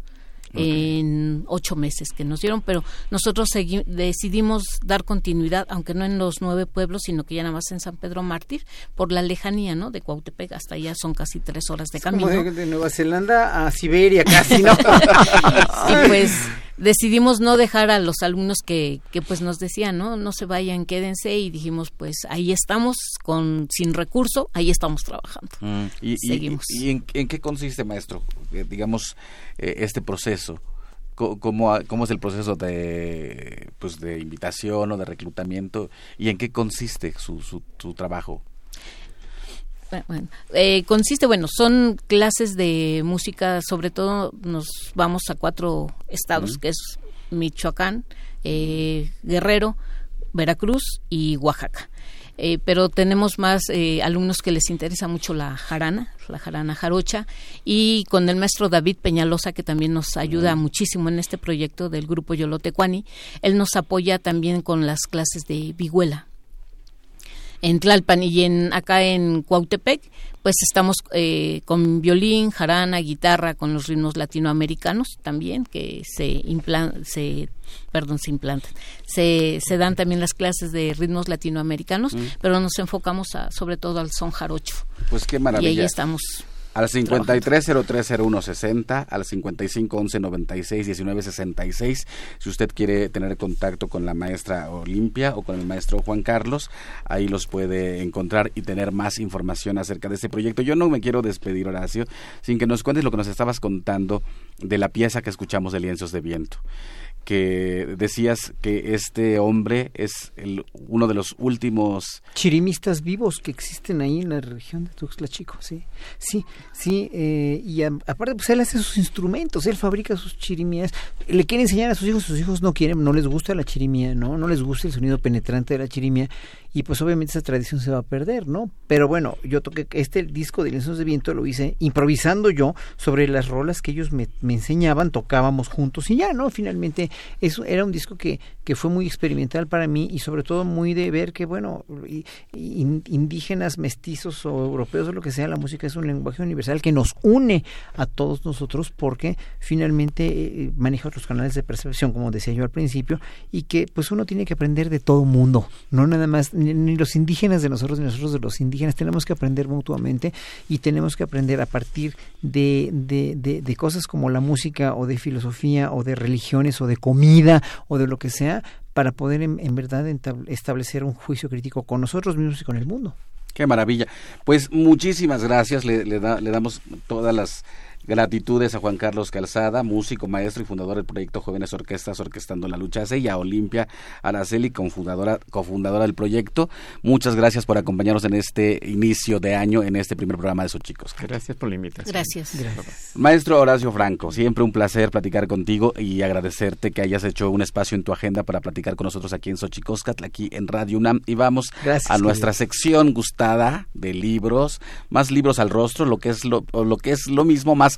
en ocho meses que nos dieron, pero nosotros decidimos dar continuidad, aunque no en los nueve pueblos, sino que ya nada más en San Pedro Mártir, por la lejanía, ¿no? De Cuautepec hasta allá son casi tres horas de Como camino. de, de Nueva Zelanda a Siberia casi, ¿no? y pues decidimos no dejar a los alumnos que, que pues nos decían, ¿no? No se vayan, quédense y dijimos, pues ahí estamos con sin recurso, ahí estamos trabajando. Mm, ¿Y, y- Seguimos. y en, en qué consiste, maestro, eh, digamos, eh, este proceso? Co- ¿Cómo, ¿Cómo es el proceso de, pues, de invitación o de reclutamiento? ¿Y en qué consiste su, su, su trabajo? Bueno, bueno, eh, consiste, bueno, son clases de música, sobre todo nos vamos a cuatro estados, que es Michoacán, eh, Guerrero, Veracruz y Oaxaca. Eh, pero tenemos más eh, alumnos que les interesa mucho la jarana, la jarana jarocha, y con el maestro David Peñalosa, que también nos ayuda muchísimo en este proyecto del grupo Yolotecuani, él nos apoya también con las clases de vihuela. en Tlalpan y en acá en Cuautepec, pues estamos eh, con violín, jarana, guitarra, con los ritmos latinoamericanos también, que se implan se perdón, se implantan. Se, se dan también las clases de ritmos latinoamericanos, mm. pero nos enfocamos a, sobre todo al son jarocho. Pues qué maravilla. Y ahí estamos al 53030160, al 5511961966, si usted quiere tener contacto con la maestra Olimpia o con el maestro Juan Carlos, ahí los puede encontrar y tener más información acerca de este proyecto. Yo no me quiero despedir, Horacio, sin que nos cuentes lo que nos estabas contando de la pieza que escuchamos de Lienzos de Viento que decías que este hombre es el, uno de los últimos chirimistas vivos que existen ahí en la región de Tuxtla Chico, sí, sí, sí, eh, y aparte pues él hace sus instrumentos, él fabrica sus chirimías, le quiere enseñar a sus hijos, sus hijos no quieren, no les gusta la chirimía, no, no les gusta el sonido penetrante de la chirimía y pues obviamente esa tradición se va a perder, ¿no? Pero bueno, yo toqué este disco de Lienzos de Viento, lo hice improvisando yo sobre las rolas que ellos me, enseñaban, tocábamos juntos y ya, ¿no? Finalmente eso era un disco que, que fue muy experimental para mí y sobre todo muy de ver que, bueno, indígenas, mestizos o europeos o lo que sea, la música es un lenguaje universal que nos une a todos nosotros porque finalmente eh, maneja otros canales de percepción, como decía yo al principio, y que pues uno tiene que aprender de todo mundo, no nada más ni, los indígenas de nosotros ni nosotros de los indígenas tenemos que aprender mutuamente y tenemos que aprender a partir de, de, cosas como la música o de filosofía o de religiones o de comida o de lo que sea para poder en, verdad establecer un juicio crítico con nosotros mismos y con el mundo. Qué maravilla. Pues muchísimas gracias. Le, le, le damos todas las Gratitudes a Juan Carlos Calzada, músico, maestro y fundador del proyecto Jóvenes Orquestas Orquestando la Lucha y a Olimpia Araceli, cofundadora, cofundadora del proyecto. Muchas gracias por acompañarnos en este inicio de año, en este primer programa de sus chicos. Gracias por la invitación. Gracias. Maestro Horacio Franco, siempre un placer platicar contigo y agradecerte que hayas hecho un espacio en tu agenda para platicar con nosotros aquí en Xochicóscatl, aquí en Radio UNAM. Y vamos a nuestra sección gustada de libros, más libros al rostro, lo que es lo, lo que es lo mismo, más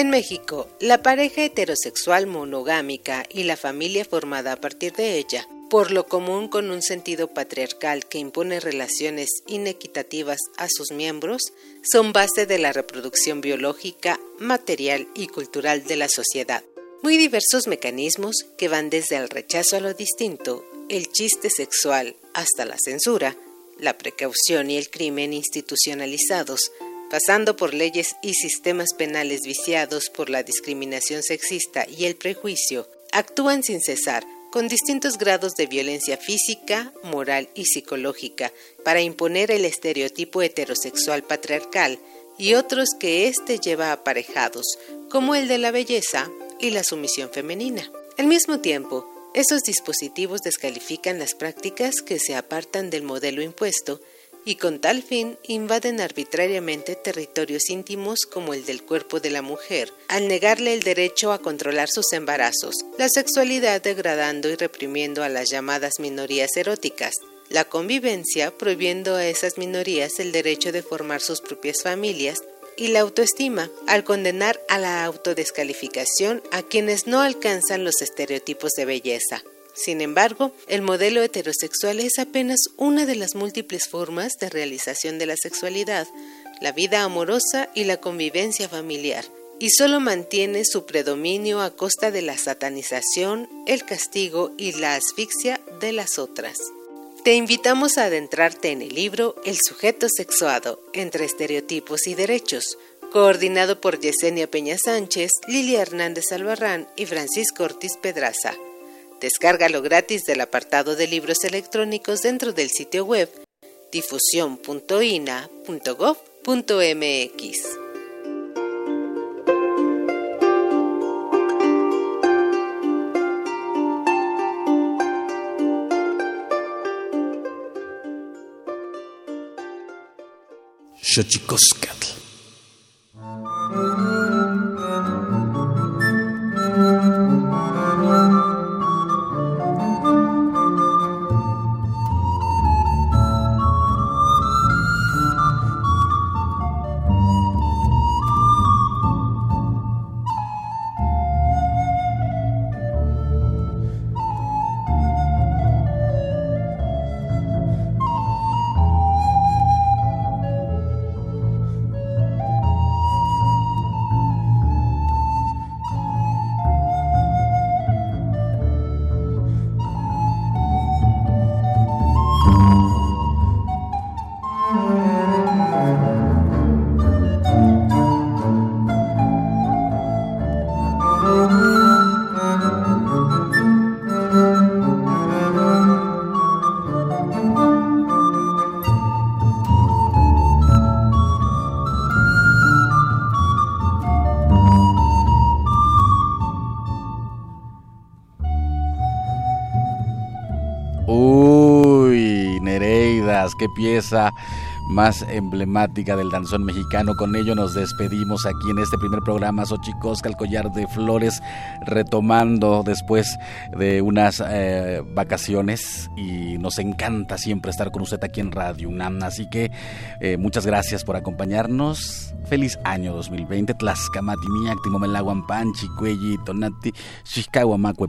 En México, la pareja heterosexual monogámica y la familia formada a partir de ella, por lo común con un sentido patriarcal que impone relaciones inequitativas a sus miembros, son base de la reproducción biológica, material y cultural de la sociedad. Muy diversos mecanismos que van desde el rechazo a lo distinto, el chiste sexual, hasta la censura, la precaución y el crimen institucionalizados, pasando por leyes y sistemas penales viciados por la discriminación sexista y el prejuicio, actúan sin cesar con distintos grados de violencia física, moral y psicológica para imponer el estereotipo heterosexual patriarcal y otros que éste lleva aparejados, como el de la belleza y la sumisión femenina. Al mismo tiempo, esos dispositivos descalifican las prácticas que se apartan del modelo impuesto y con tal fin invaden arbitrariamente territorios íntimos como el del cuerpo de la mujer, al negarle el derecho a controlar sus embarazos, la sexualidad degradando y reprimiendo a las llamadas minorías eróticas, la convivencia prohibiendo a esas minorías el derecho de formar sus propias familias y la autoestima, al condenar a la autodescalificación a quienes no alcanzan los estereotipos de belleza. Sin embargo, el modelo heterosexual es apenas una de las múltiples formas de realización de la sexualidad, la vida amorosa y la convivencia familiar, y solo mantiene su predominio a costa de la satanización, el castigo y la asfixia de las otras. Te invitamos a adentrarte en el libro El sujeto sexuado, entre estereotipos y derechos, coordinado por Yesenia Peña Sánchez, Lilia Hernández Albarrán y Francisco Ortiz Pedraza. Descárgalo gratis del apartado de libros electrónicos dentro del sitio web difusión.ina.gov.mx. pieza más emblemática del danzón mexicano. Con ello nos despedimos aquí en este primer programa Xochicosca, el collar de flores, retomando después de unas eh, vacaciones y nos encanta siempre estar con usted aquí en Radio UNAM. Así que eh, muchas gracias por acompañarnos. Feliz año 2020. Tlaxcamati, Panchi, Cuelli, Tonati, Xixcahuamacue,